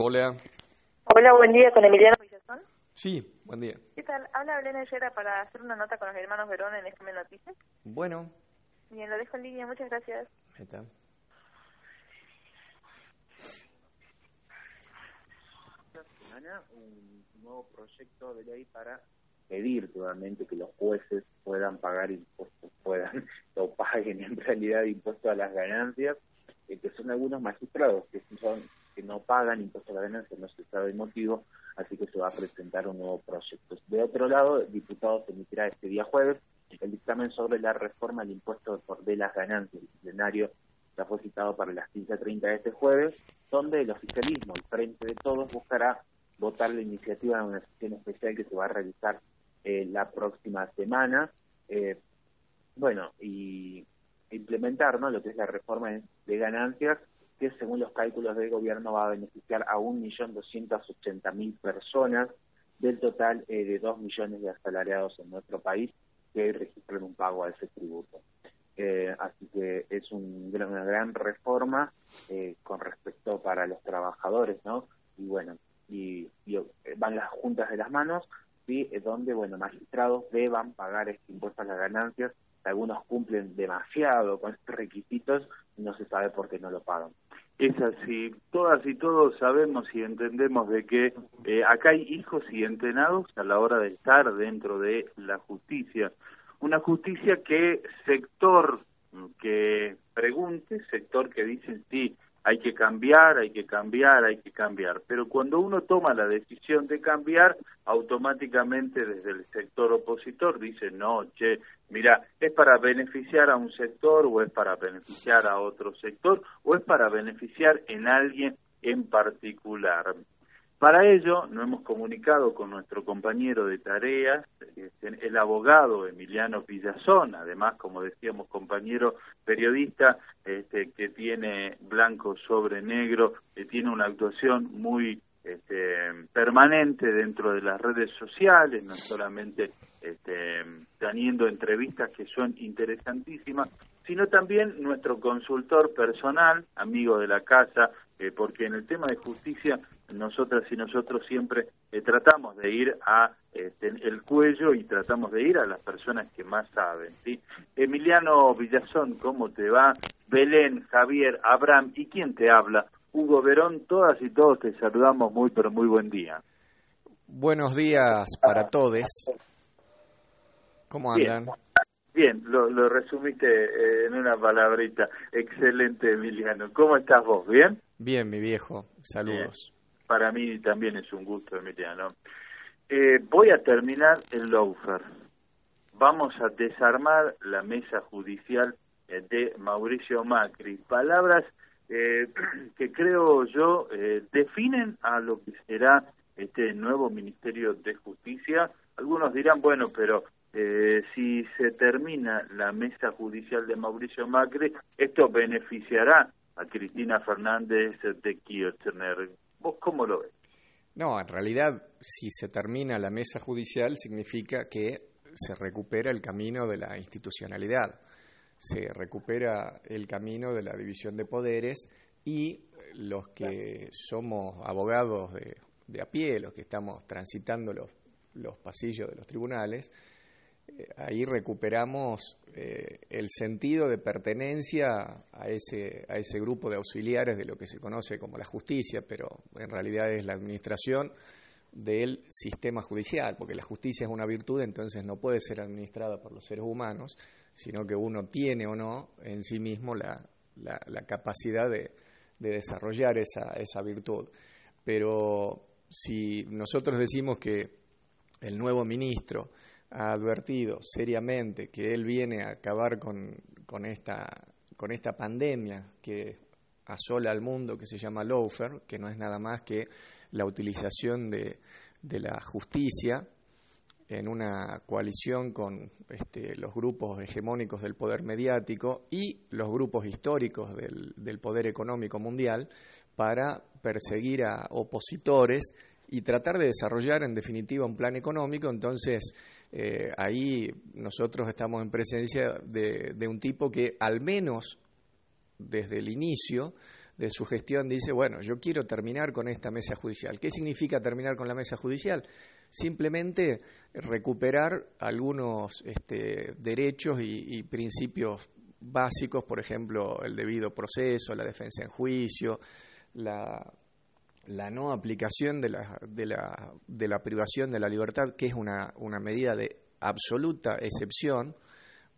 Hola. Hola, buen día, con Emiliano Villazón. Sí, buen día. ¿Qué tal? Habla Belén Ayera para hacer una nota con los hermanos Verón en FM Noticias. Bueno. Bien, lo dejo en línea, muchas gracias. Ahí está. semana un nuevo proyecto de ley para pedir nuevamente que los jueces puedan pagar impuestos, puedan o paguen en realidad impuestos a las ganancias, eh, que son algunos magistrados que son que no pagan impuestos a las ganancias, no se sabe el motivo, así que se va a presentar un nuevo proyecto. De otro lado, el diputado se emitirá este día jueves el dictamen sobre la reforma del impuesto de las ganancias. El plenario ya fue citado para las 15.30 de este jueves, donde el oficialismo, el Frente de Todos, buscará votar la iniciativa en una sesión especial que se va a realizar eh, la próxima semana. Eh, bueno, y implementar ¿no? lo que es la reforma de ganancias, que según los cálculos del gobierno va a beneficiar a 1.280.000 personas del total eh, de 2 millones de asalariados en nuestro país que registran un pago a ese tributo. Eh, así que es un, una gran reforma eh, con respecto para los trabajadores, ¿no? Y bueno, y, y van las juntas de las manos, ¿sí? donde, bueno, magistrados deban pagar este impuesto a las ganancias. Algunos cumplen demasiado con estos requisitos y no se sabe por qué no lo pagan. Es así, todas y todos sabemos y entendemos de que eh, acá hay hijos y entrenados a la hora de estar dentro de la justicia. Una justicia que sector que pregunte, sector que dice sí, hay que cambiar, hay que cambiar, hay que cambiar. Pero cuando uno toma la decisión de cambiar, automáticamente desde el sector opositor dice, no, che, mira, es para beneficiar a un sector o es para beneficiar a otro sector o es para beneficiar en alguien en particular. Para ello, nos hemos comunicado con nuestro compañero de tareas, este, el abogado Emiliano Villazón, además, como decíamos, compañero periodista este, que tiene blanco sobre negro, que tiene una actuación muy este, permanente dentro de las redes sociales, no solamente este, teniendo entrevistas que son interesantísimas, sino también nuestro consultor personal, amigo de la casa, eh, porque en el tema de justicia nosotras y nosotros siempre eh, tratamos de ir a este, el cuello y tratamos de ir a las personas que más saben. ¿sí? Emiliano Villazón, ¿cómo te va? Belén, Javier, Abraham, ¿y quién te habla? Hugo Verón, todas y todos te saludamos muy, pero muy buen día. Buenos días para todos. ¿Cómo andan? Bien, lo, lo resumiste eh, en una palabrita. Excelente, Emiliano. ¿Cómo estás vos? ¿Bien? Bien, mi viejo. Saludos. Para mí también es un gusto, Emiliano. Eh, voy a terminar el Loufer. Vamos a desarmar la mesa judicial eh, de Mauricio Macri. Palabras eh, que creo yo eh, definen a lo que será este nuevo Ministerio de Justicia. Algunos dirán, bueno, pero eh, si se termina la mesa judicial de Mauricio Macri, esto beneficiará a Cristina Fernández de Kirchner. ¿Vos cómo lo ves? No, en realidad, si se termina la mesa judicial, significa que se recupera el camino de la institucionalidad, se recupera el camino de la división de poderes y los que somos abogados de, de a pie, los que estamos transitando los, los pasillos de los tribunales, ahí recuperamos eh, el sentido de pertenencia a ese, a ese grupo de auxiliares de lo que se conoce como la justicia, pero en realidad es la administración del sistema judicial, porque la justicia es una virtud, entonces no puede ser administrada por los seres humanos, sino que uno tiene o no en sí mismo la, la, la capacidad de, de desarrollar esa, esa virtud. Pero si nosotros decimos que el nuevo ministro ha advertido seriamente que él viene a acabar con, con, esta, con esta pandemia que asola al mundo, que se llama lawfare, que no es nada más que la utilización de, de la justicia en una coalición con este, los grupos hegemónicos del poder mediático y los grupos históricos del, del poder económico mundial para perseguir a opositores y tratar de desarrollar en definitiva un plan económico. Entonces, eh, ahí nosotros estamos en presencia de, un tipo que al menos desde el inicio de su gestión dice, bueno, yo quiero terminar con esta mesa judicial. ¿Qué significa terminar con la mesa judicial? Simplemente recuperar algunos este, derechos y, principios básicos, por ejemplo, el debido proceso, la defensa en juicio, la, no aplicación de la, de, la, de la, privación de la libertad, que es una, una medida de absoluta excepción,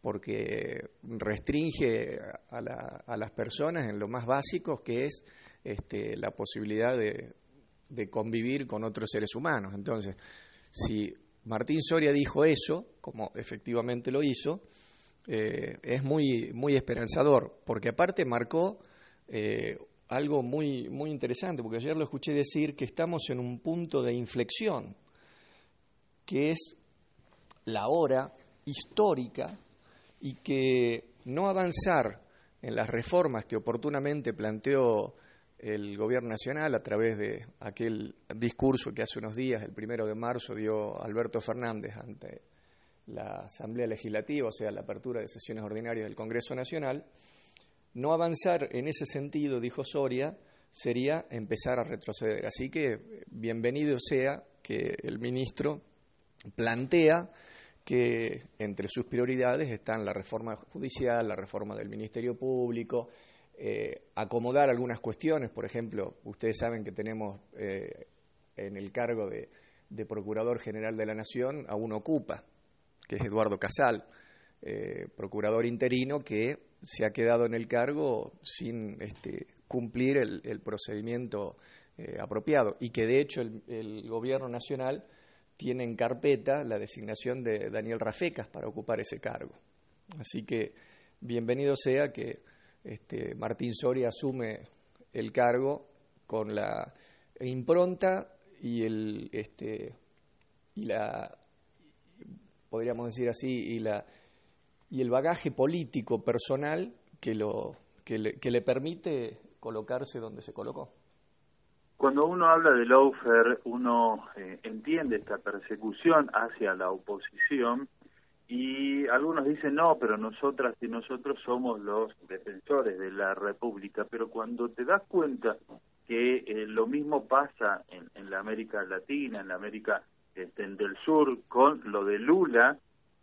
porque restringe a, a, las personas en lo más básico, que es este, la posibilidad de, convivir con otros seres humanos. Entonces, si Martín Soria dijo eso, como efectivamente lo hizo, eh, es muy, muy esperanzador, porque aparte marcó eh, algo muy, muy interesante, porque ayer lo escuché decir que estamos en un punto de inflexión, que es la hora histórica y que no avanzar en las reformas que oportunamente planteó el Gobierno Nacional a través de aquel discurso que hace unos días, el primero de marzo, dio Alberto Fernández ante la Asamblea Legislativa, o sea, la apertura de sesiones ordinarias del Congreso Nacional, no avanzar en ese sentido, dijo Soria, sería empezar a retroceder. Así que bienvenido sea que el ministro plantea que entre sus prioridades están la reforma judicial, la reforma del Ministerio Público, eh, acomodar algunas cuestiones, por ejemplo, ustedes saben que tenemos eh, en el cargo de, Procurador General de la Nación a uno ocupa, que es Eduardo Casal, eh, procurador interino que se ha quedado en el cargo sin este, cumplir el, procedimiento apropiado y que de hecho el Gobierno Nacional tiene en carpeta la designación de Daniel Rafecas para ocupar ese cargo. Así que bienvenido sea que este, Martín Soria asume el cargo con la impronta y el este, y la podríamos decir así y la y el bagaje político personal que lo que le permite colocarse donde se colocó. Cuando uno habla de lawfare, uno eh, entiende esta persecución hacia la oposición y algunos dicen, no, pero nosotras y nosotros somos los defensores de la República, pero cuando te das cuenta que eh, lo mismo pasa en, la América Latina, en la América este, del Sur, con lo de Lula,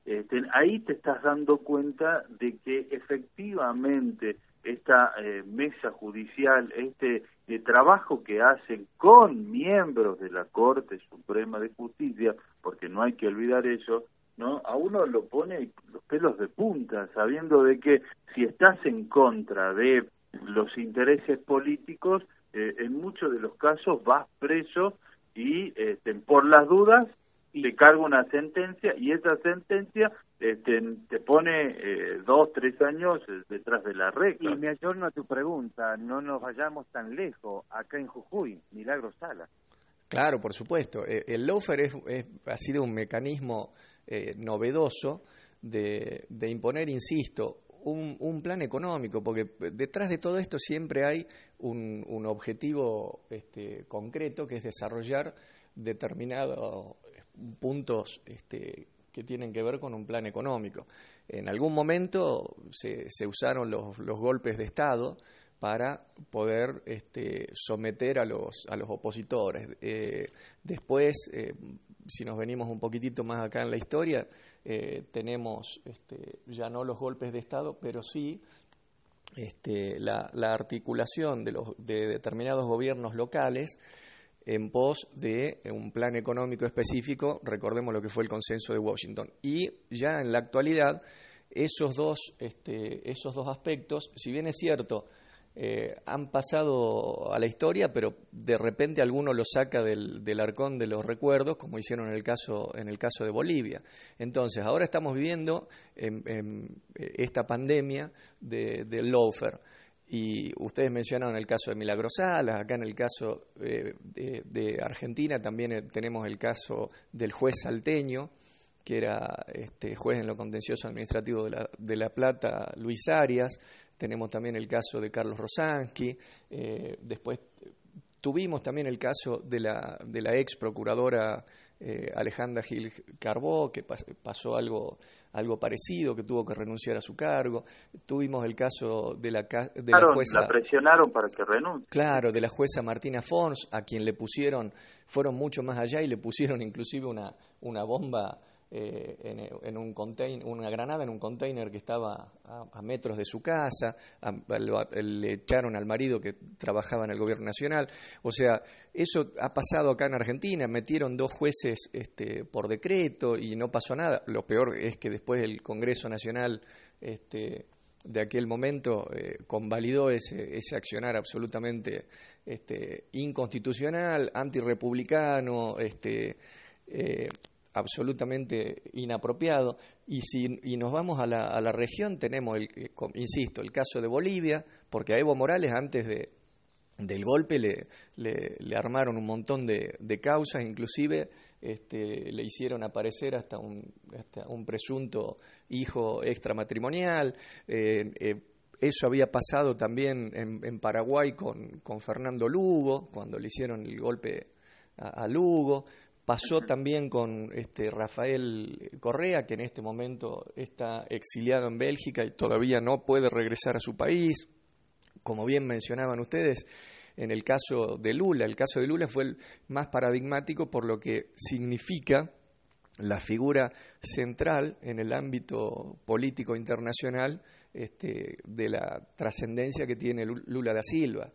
este, ahí te estás dando cuenta de que efectivamente esta eh, mesa judicial, este eh, trabajo que hacen con miembros de la Corte Suprema de Justicia, porque no hay que olvidar eso, ¿no? A uno lo pone los pelos de punta, sabiendo de que si estás en contra de los intereses políticos, eh, en muchos de los casos vas preso y este, por las dudas te carga una sentencia y esa sentencia este, te pone eh, dos, tres años detrás de la regla. Y me ayorno a tu pregunta, no nos vayamos tan lejos, acá en Jujuy, Milagro Sala. Claro, por supuesto. Eh, el lofer es, ha sido un mecanismo eh, novedoso de, de, imponer, insisto, un, un, plan económico, porque detrás de todo esto siempre hay un, un objetivo este, concreto que es desarrollar determinados puntos este, que tienen que ver con un plan económico. En algún momento se, usaron los, golpes de Estado para poder este, someter a los, a los opositores. Eh, después, eh, si nos venimos un poquitito más acá en la historia, eh, tenemos este, ya no los golpes de Estado, pero sí este, la, la, articulación de, los, de determinados gobiernos locales en pos de un plan económico específico, recordemos lo que fue el consenso de Washington. Y ya en la actualidad, esos dos, este, esos dos aspectos, si bien es cierto, eh, han pasado a la historia, pero de repente alguno lo saca del, arcón de los recuerdos, como hicieron en el caso, en el caso de Bolivia. Entonces, ahora estamos viviendo esta pandemia del de lawfare. Y ustedes mencionaron el caso de Milagro Salas, acá en el caso eh, de, Argentina también eh, tenemos el caso del juez salteño, que era este, juez en lo contencioso administrativo de la, de la Plata, Luis Arias, tenemos también el caso de Carlos Rosansky, eh, después tuvimos también el caso de la, de la ex procuradora eh, Alejandra Gil Carbó, que pasó algo, algo parecido, que tuvo que renunciar a su cargo. Tuvimos el caso de la, de la jueza. La presionaron para que renuncie. Claro, de la jueza Martina Fons, a quien le pusieron, fueron mucho más allá y le pusieron inclusive una, una bomba eh, en, un container, una granada en un container que estaba a, metros de su casa, le echaron al marido que trabajaba en el gobierno nacional. O sea, eso ha pasado acá en Argentina, metieron dos jueces este, por decreto y no pasó nada. Lo peor es que después el Congreso Nacional este, de aquel momento eh, convalidó ese, ese accionar absolutamente este, inconstitucional, antirrepublicano, este, eh, absolutamente inapropiado. Y si y nos vamos a la, a la región, tenemos, el, insisto, el caso de Bolivia, porque a Evo Morales antes de, del golpe le, le, armaron un montón de, de causas, inclusive este, le hicieron aparecer hasta un, hasta un presunto hijo extramatrimonial. Eh, eh, eso había pasado también en, en Paraguay con, con, Fernando Lugo, cuando le hicieron el golpe a Lugo. Pasó también con este, Rafael Correa, que en este momento está exiliado en Bélgica y todavía no puede regresar a su país. Como bien mencionaban ustedes, en el caso de Lula, el caso de Lula fue el más paradigmático por lo que significa la figura central en el ámbito político internacional este, de la trascendencia que tiene Lula da Silva,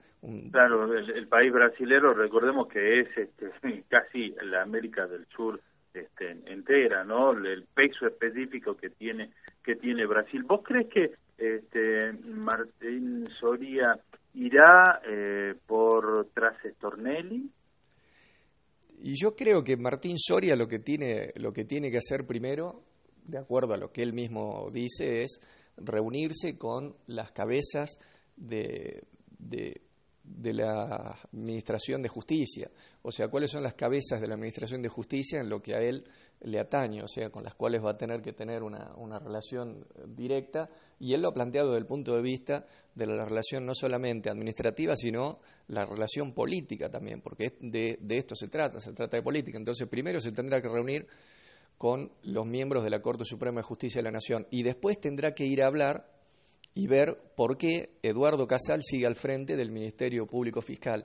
Claro, el, país brasilero, recordemos que es este, casi la América del Sur este, entera, ¿no? El peso específico que tiene que tiene Brasil. ¿Vos crees que este, Martín Soria irá eh, por tras Stornelli? Y yo creo que Martín Soria lo que tiene lo que tiene que hacer primero, de acuerdo a lo que él mismo dice, es reunirse con las cabezas de, de de la Administración de Justicia, o sea, cuáles son las cabezas de la Administración de Justicia en lo que a él le atañe, o sea, con las cuales va a tener que tener una, una relación directa, y él lo ha planteado desde el punto de vista de la relación no solamente administrativa, sino la relación política también, porque de, de esto se trata, se trata de política. Entonces, primero se tendrá que reunir con los miembros de la Corte Suprema de Justicia de la Nación y después tendrá que ir a hablar y ver por qué Eduardo Casal sigue al frente del Ministerio Público Fiscal.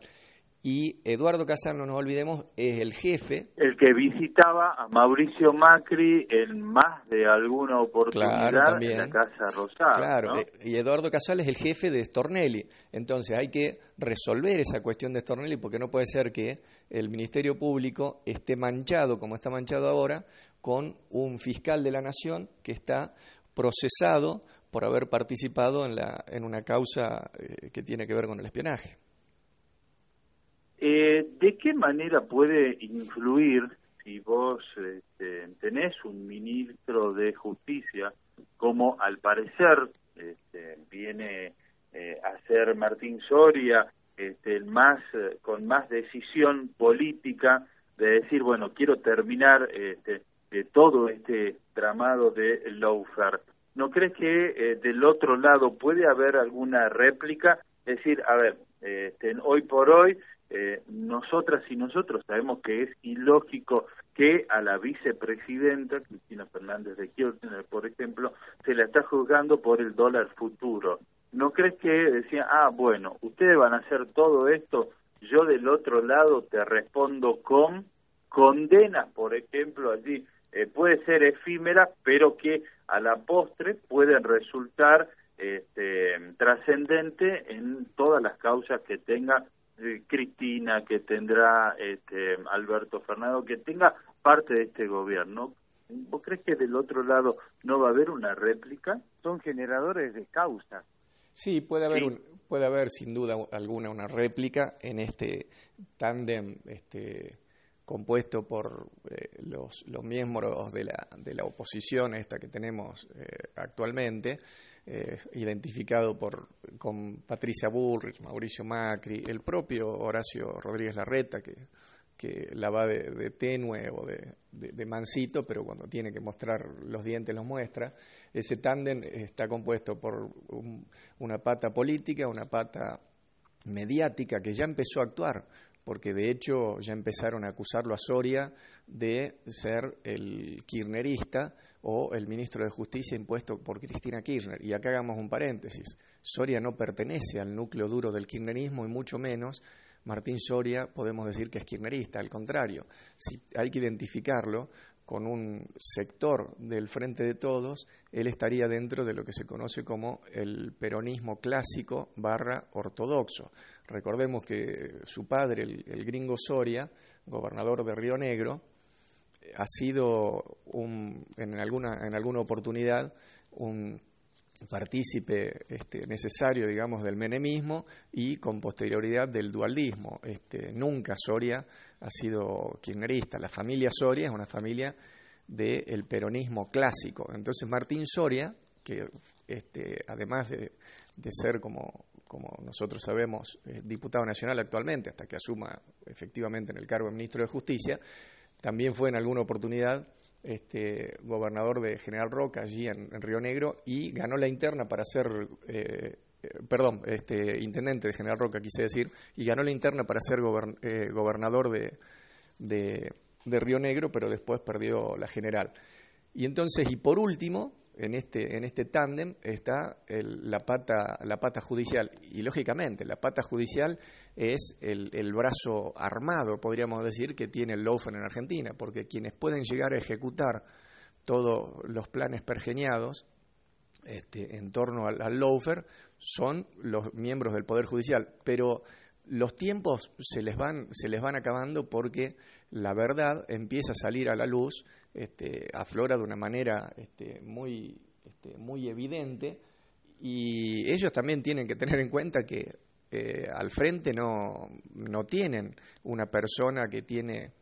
Y Eduardo Casal, no nos olvidemos, es el jefe. El que visitaba a Mauricio Macri en más de alguna oportunidad en la Casa Rosada. Claro, eh, y Eduardo Casal es el jefe de Stornelli. Entonces hay que resolver esa cuestión de Stornelli porque no puede ser que el Ministerio Público esté manchado, como está manchado ahora, con un fiscal de la Nación que está procesado por haber participado en, la, en una causa eh, que tiene que ver con el espionaje. Eh, ¿De qué manera puede influir si vos este, tenés un ministro de justicia como al parecer este, viene eh, a ser Martín Soria este, más con más decisión política de decir bueno quiero terminar este, de todo este tramado de lawfare ¿no crees que eh, del otro lado puede haber alguna réplica? Es decir, a ver, eh, hoy por hoy, eh, nosotras y nosotros sabemos que es ilógico que a la vicepresidenta, Cristina Fernández de Kirchner, por ejemplo, se la está juzgando por el dólar futuro. ¿No crees que decía, ah, bueno, ustedes van a hacer todo esto, yo del otro lado te respondo con condena, por ejemplo, allí puede ser efímera, pero que a la postre pueden resultar este, trascendente en todas las causas que tenga eh, Cristina, que tendrá este, Alberto Fernando, que tenga parte de este gobierno. ¿Vos crees que del otro lado no va a haber una réplica? Son generadores de causas. Sí, puede haber, Un, puede haber sin duda alguna una réplica en este tándem este, compuesto por eh, los, miembros de la, de la, oposición esta que tenemos eh, actualmente, eh, identificado por, con Patricia Bullrich, Mauricio Macri, el propio Horacio Rodríguez Larreta, que, que la va de, tenue o de, de, mansito, pero cuando tiene que mostrar los dientes los muestra. Ese tándem está compuesto por una pata política, una pata mediática que ya empezó a actuar porque de hecho ya empezaron a acusarlo a Soria de ser el kirchnerista o el ministro de Justicia impuesto por Cristina Kirchner. Y acá hagamos un paréntesis. Soria no pertenece al núcleo duro del kirchnerismo y mucho menos Martín Soria podemos decir que es kirchnerista, al contrario, si hay que identificarlo con un sector del Frente de Todos, él estaría dentro de lo que se conoce como el peronismo clásico barra ortodoxo. Recordemos que su padre, el, gringo Soria, gobernador de Río Negro, ha sido en, alguna, en alguna oportunidad un partícipe este, necesario, digamos, del menemismo y con posterioridad del dualismo. Este, nunca Soria ha sido kirchnerista. La familia Soria es una familia del peronismo clásico. Entonces Martín Soria, que este, además de, ser, como, como, nosotros sabemos, diputado nacional actualmente, hasta que asuma efectivamente en el cargo de ministro de Justicia, también fue en alguna oportunidad este, gobernador de General Roca allí en, Río Negro y ganó la interna para ser, eh, eh, perdón, este, intendente de General Roca quise decir, y ganó la interna para ser eh, gobernador de Río Negro, pero después perdió la general. Y entonces, y por último, en este, en este tándem está la, pata, la pata judicial. Y lógicamente, la pata judicial es el, el, brazo armado, podríamos decir, que tiene el lawfare en Argentina, porque quienes pueden llegar a ejecutar todos los planes pergeniados este, en torno al, al son los miembros del Poder Judicial. Pero los tiempos se les van, se les van acabando porque la verdad empieza a salir a la luz este, aflora de una manera este, muy, este, muy evidente. Y ellos también tienen que tener en cuenta que eh, al frente no, no tienen una persona que tiene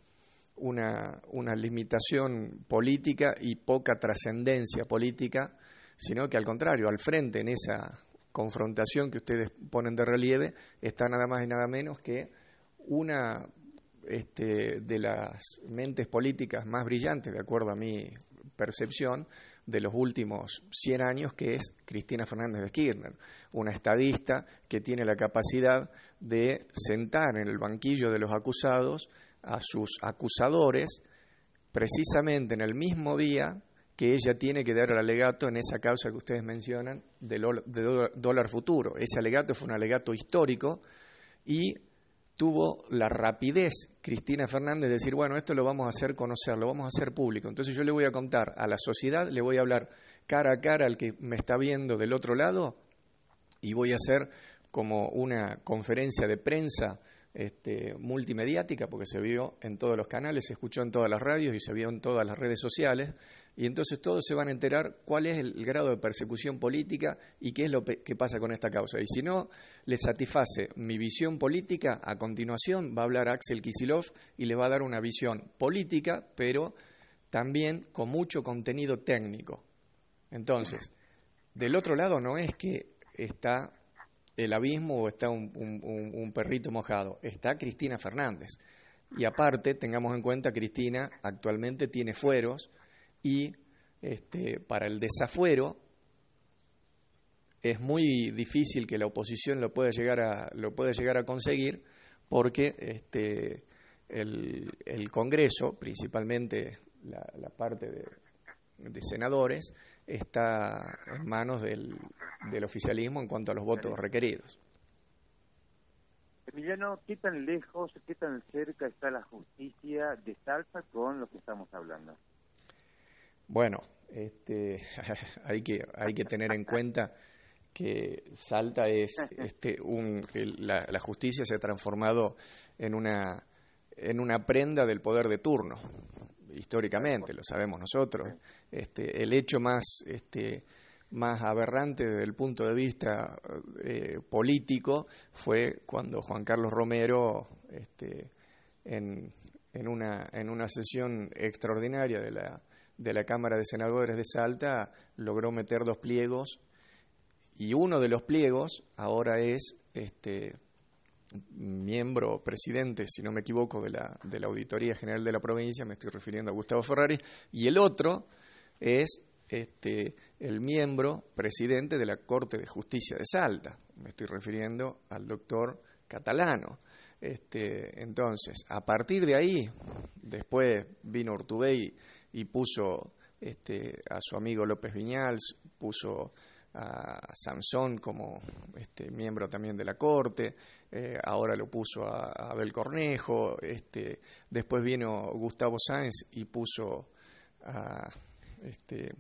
una, una limitación política y poca trascendencia política, sino que al contrario, al frente en esa confrontación que ustedes ponen de relieve está nada más y nada menos que una este, de las mentes políticas más brillantes, de acuerdo a mi percepción, de los últimos 100 años, que es Cristina Fernández de Kirchner, una estadista que tiene la capacidad de sentar en el banquillo de los acusados a sus acusadores precisamente en el mismo día que ella tiene que dar el alegato en esa causa que ustedes mencionan del de dólar futuro. Ese alegato fue un alegato histórico y tuvo la rapidez Cristina Fernández de decir, bueno, esto lo vamos a hacer conocer, lo vamos a hacer público. Entonces yo le voy a contar a la sociedad, le voy a hablar cara a cara al que me está viendo del otro lado y voy a hacer como una conferencia de prensa este, multimediática, porque se vio en todos los canales, se escuchó en todas las radios y se vio en todas las redes sociales, y entonces todos se van a enterar cuál es el grado de persecución política y qué es lo que pasa con esta causa. Y si no les satisface mi visión política, a continuación va a hablar Axel Kisilov y le va a dar una visión política, pero también con mucho contenido técnico. Entonces, del otro lado no es que está el abismo o está un, un perrito mojado, está Cristina Fernández. Y aparte, tengamos en cuenta, Cristina actualmente tiene fueros, y este, para el desafuero es muy difícil que la oposición lo pueda llegar a, lo pueda llegar a conseguir porque este, el, el Congreso, principalmente la, parte de, de, senadores, está en manos del, del oficialismo en cuanto a los votos requeridos. Emiliano, ¿qué tan lejos, qué tan cerca está la justicia de Salsa con lo que estamos hablando? Bueno, este, hay, que, hay que tener en cuenta que Salta es este, un, la, la, justicia se ha transformado en una, en una prenda del poder de turno, históricamente, lo sabemos nosotros. Este, el hecho más, este, más aberrante desde el punto de vista eh, político fue cuando Juan Carlos Romero, este, en, en, una, en una sesión extraordinaria de la de la Cámara de Senadores de Salta logró meter dos pliegos y uno de los pliegos ahora es este miembro, presidente, si no me equivoco, de la, de la Auditoría General de la provincia, me estoy refiriendo a Gustavo Ferrari, y el otro es este, el miembro, presidente de la Corte de Justicia de Salta, me estoy refiriendo al doctor Catalano. Este, entonces, a partir de ahí, después vino Urtubey y puso este, a su amigo López Viñals, puso a Samson como este, miembro también de la Corte, eh, ahora lo puso a, Abel Cornejo, este, después vino Gustavo Sáenz y puso a, este,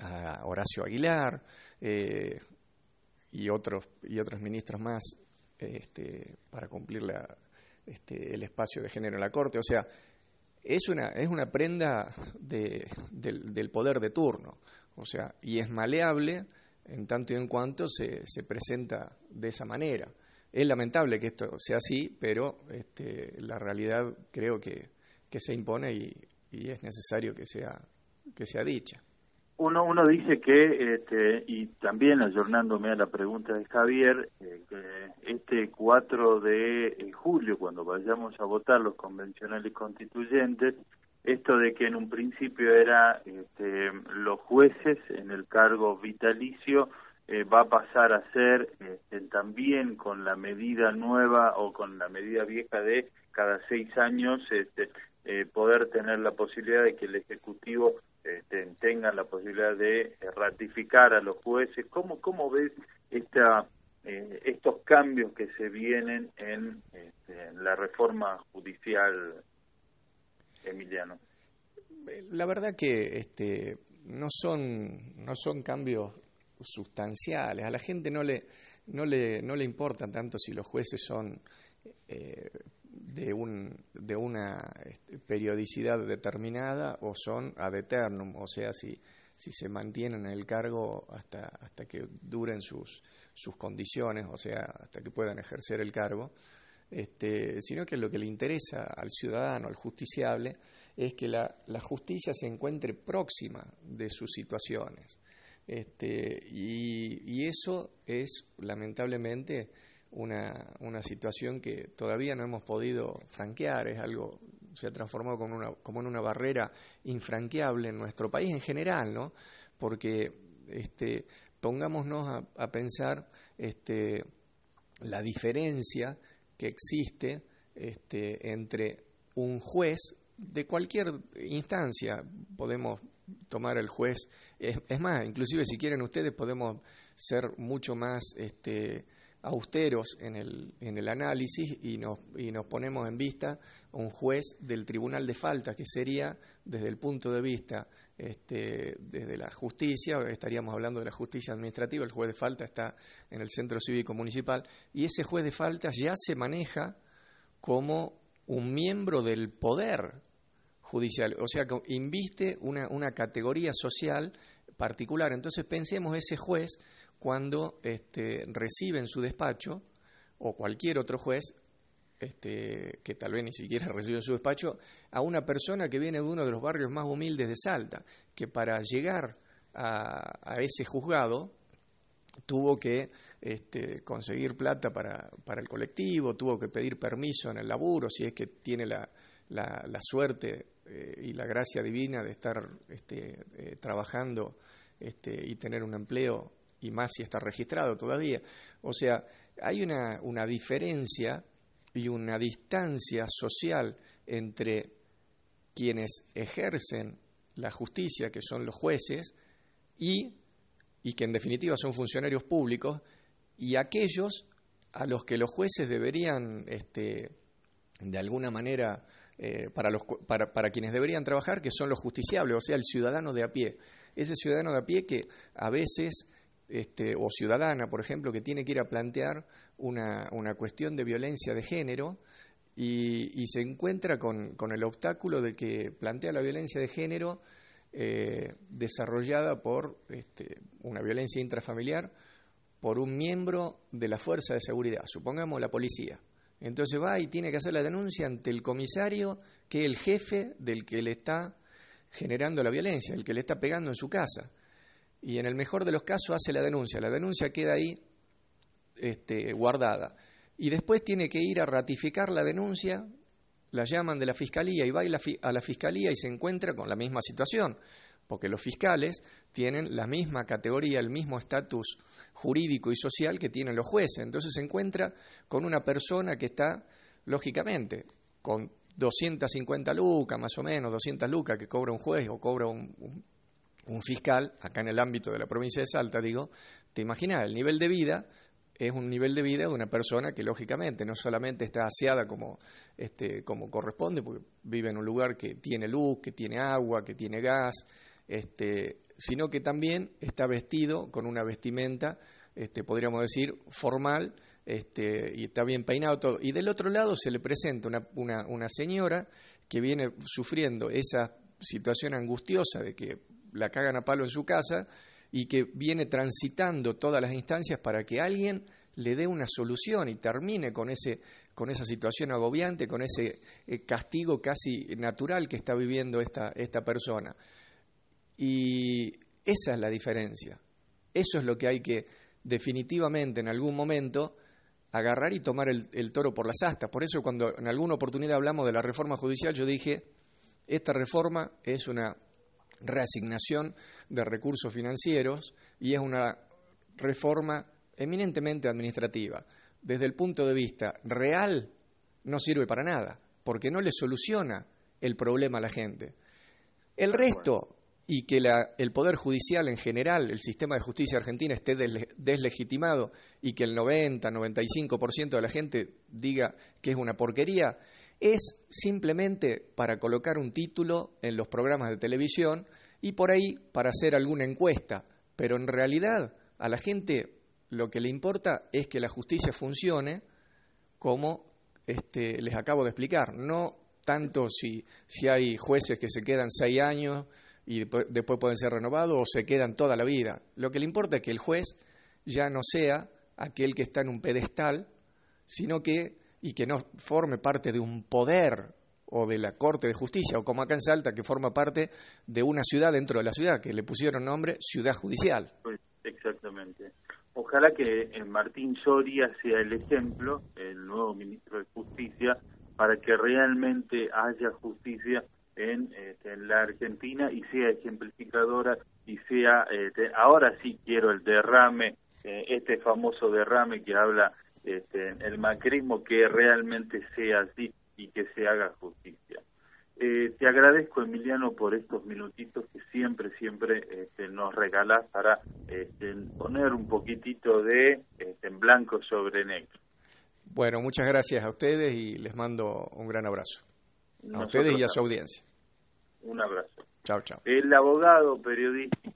a Horacio Aguilar eh, y, otros, y otros ministros más este, para cumplir la, este, el espacio de género en la Corte. O sea, es una, es una prenda de, del, poder de turno, o sea, y es maleable en tanto y en cuanto se, se presenta de esa manera. Es lamentable que esto sea así, pero este, la realidad creo que, que se impone y, y, es necesario que sea, que sea dicha. Uno, uno dice que, este, y también ayornándome a la pregunta de Javier, eh, este 4 de eh, julio, cuando vayamos a votar los convencionales constituyentes, esto de que en un principio era este, los jueces en el cargo vitalicio eh, va a pasar a ser este, también con la medida nueva o con la medida vieja de cada seis años este, eh, poder tener la posibilidad de que el ejecutivo este, tenga la posibilidad de eh, ratificar a los jueces. ¿Cómo, cómo ves esta, eh, estos cambios que se vienen en, este, en la reforma judicial Emiliano? La verdad que este, no son no son cambios sustanciales. A la gente no le no le no le importa tanto si los jueces son eh, de un de una este, periodicidad determinada o son ad eternum, o sea, si si se mantienen en el cargo hasta hasta que duren sus sus condiciones, o sea, hasta que puedan ejercer el cargo este, sino que lo que le interesa al ciudadano, al justiciable, es que la, justicia se encuentre próxima de sus situaciones. Este, y, eso es, lamentablemente, una, una, situación que todavía no hemos podido franquear, es algo, se ha transformado como, una, como en una barrera infranqueable en nuestro país en general, ¿no? Porque este, pongámonos a, a pensar este, la diferencia que existe este, entre un juez de cualquier instancia. Podemos tomar el juez, es, más, inclusive si quieren ustedes podemos ser mucho más este, austeros en el, en el análisis y nos, y nos ponemos en vista un juez del Tribunal de Falta, que sería desde el punto de vista este, desde la justicia, estaríamos hablando de la justicia administrativa, el juez de falta está en el centro cívico municipal, y ese juez de falta ya se maneja como un miembro del poder judicial, o sea, que inviste una, una categoría social particular. Entonces pensemos ese juez cuando este, recibe en su despacho, o cualquier otro juez, este, que tal vez ni siquiera recibe en su despacho, a una persona que viene de uno de los barrios más humildes de Salta, que para llegar a, ese juzgado tuvo que este, conseguir plata para, para, el colectivo, tuvo que pedir permiso en el laburo, si es que tiene la, la, suerte eh, y la gracia divina de estar este, eh, trabajando este, y tener un empleo, y más si está registrado todavía. O sea, hay una, una diferencia y una distancia social entre quienes ejercen la justicia, que son los jueces, y, y que en definitiva son funcionarios públicos, y aquellos a los que los jueces deberían, este, de alguna manera, eh, para, los, para, para quienes deberían trabajar, que son los justiciables, o sea, el ciudadano de a pie. Ese ciudadano de a pie que a veces este, o ciudadana, por ejemplo, que tiene que ir a plantear una, una cuestión de violencia de género y, se encuentra con, con, el obstáculo de que plantea la violencia de género eh, desarrollada por este, una violencia intrafamiliar por un miembro de la fuerza de seguridad, supongamos la policía. Entonces va y tiene que hacer la denuncia ante el comisario, que es el jefe del que le está generando la violencia, el que le está pegando en su casa y en el mejor de los casos hace la denuncia. La denuncia queda ahí este, guardada. Y después tiene que ir a ratificar la denuncia, la llaman de la fiscalía y va a la fiscalía y se encuentra con la misma situación, porque los fiscales tienen la misma categoría, el mismo estatus jurídico y social que tienen los jueces. Entonces se encuentra con una persona que está lógicamente, con 250 lucas, más o menos, 200 lucas que cobra un juez o cobra un, un, fiscal, acá en el ámbito de la provincia de Salta, digo, te imaginas, el nivel de vida es un nivel de vida de una persona que lógicamente no solamente está aseada como, este, como corresponde, porque vive en un lugar que tiene luz, que tiene agua, que tiene gas, este, sino que también está vestido con una vestimenta, este, podríamos decir, formal, este, y está bien peinado todo. Y del otro lado se le presenta una, una, una señora que viene sufriendo esa situación angustiosa de que la cagan a palo en su casa y que viene transitando todas las instancias para que alguien le dé una solución y termine con, ese, con esa situación agobiante, con ese eh, castigo casi natural que está viviendo esta, esta persona. Y esa es la diferencia. Eso es lo que hay que definitivamente en algún momento agarrar y tomar el, toro por las astas. Por eso cuando en alguna oportunidad hablamos de la reforma judicial, yo dije, esta reforma es una reasignación de recursos financieros y es una reforma eminentemente administrativa. Desde el punto de vista real, no sirve para nada, porque no le soluciona el problema a la gente. El resto, y que el Poder Judicial en general, el sistema de justicia argentina esté deslegitimado y que el 90-95% de la gente diga que es una porquería, es simplemente para colocar un título en los programas de televisión y por ahí para hacer alguna encuesta. Pero en realidad a la gente lo que le importa es que la justicia funcione como este, les acabo de explicar, no tanto si, si hay jueces que se quedan seis años y después, pueden ser renovados o se quedan toda la vida. Lo que le importa es que el juez ya no sea aquel que está en un pedestal, sino que, y que no forme parte de un poder o de la Corte de Justicia, o como acá en Salta, que forma parte de una ciudad dentro de la ciudad, que le pusieron nombre Ciudad Judicial. Pues, exactamente. Ojalá que eh, Martín Soria sea el ejemplo, el nuevo ministro de Justicia, para que realmente haya justicia este, en, la Argentina y sea ejemplificadora y sea, este, ahora sí quiero el derrame, eh, este famoso derrame que habla este, el macrismo, que realmente sea así y que se haga justicia. Eh, te agradezco, Emiliano, por estos minutitos que siempre, siempre este, nos regalás para este, poner un poquitito de este, en blanco sobre negro. Bueno, muchas gracias a ustedes y les mando un gran abrazo. A ustedes y a su audiencia. Un abrazo. Chao, chao. El abogado periodista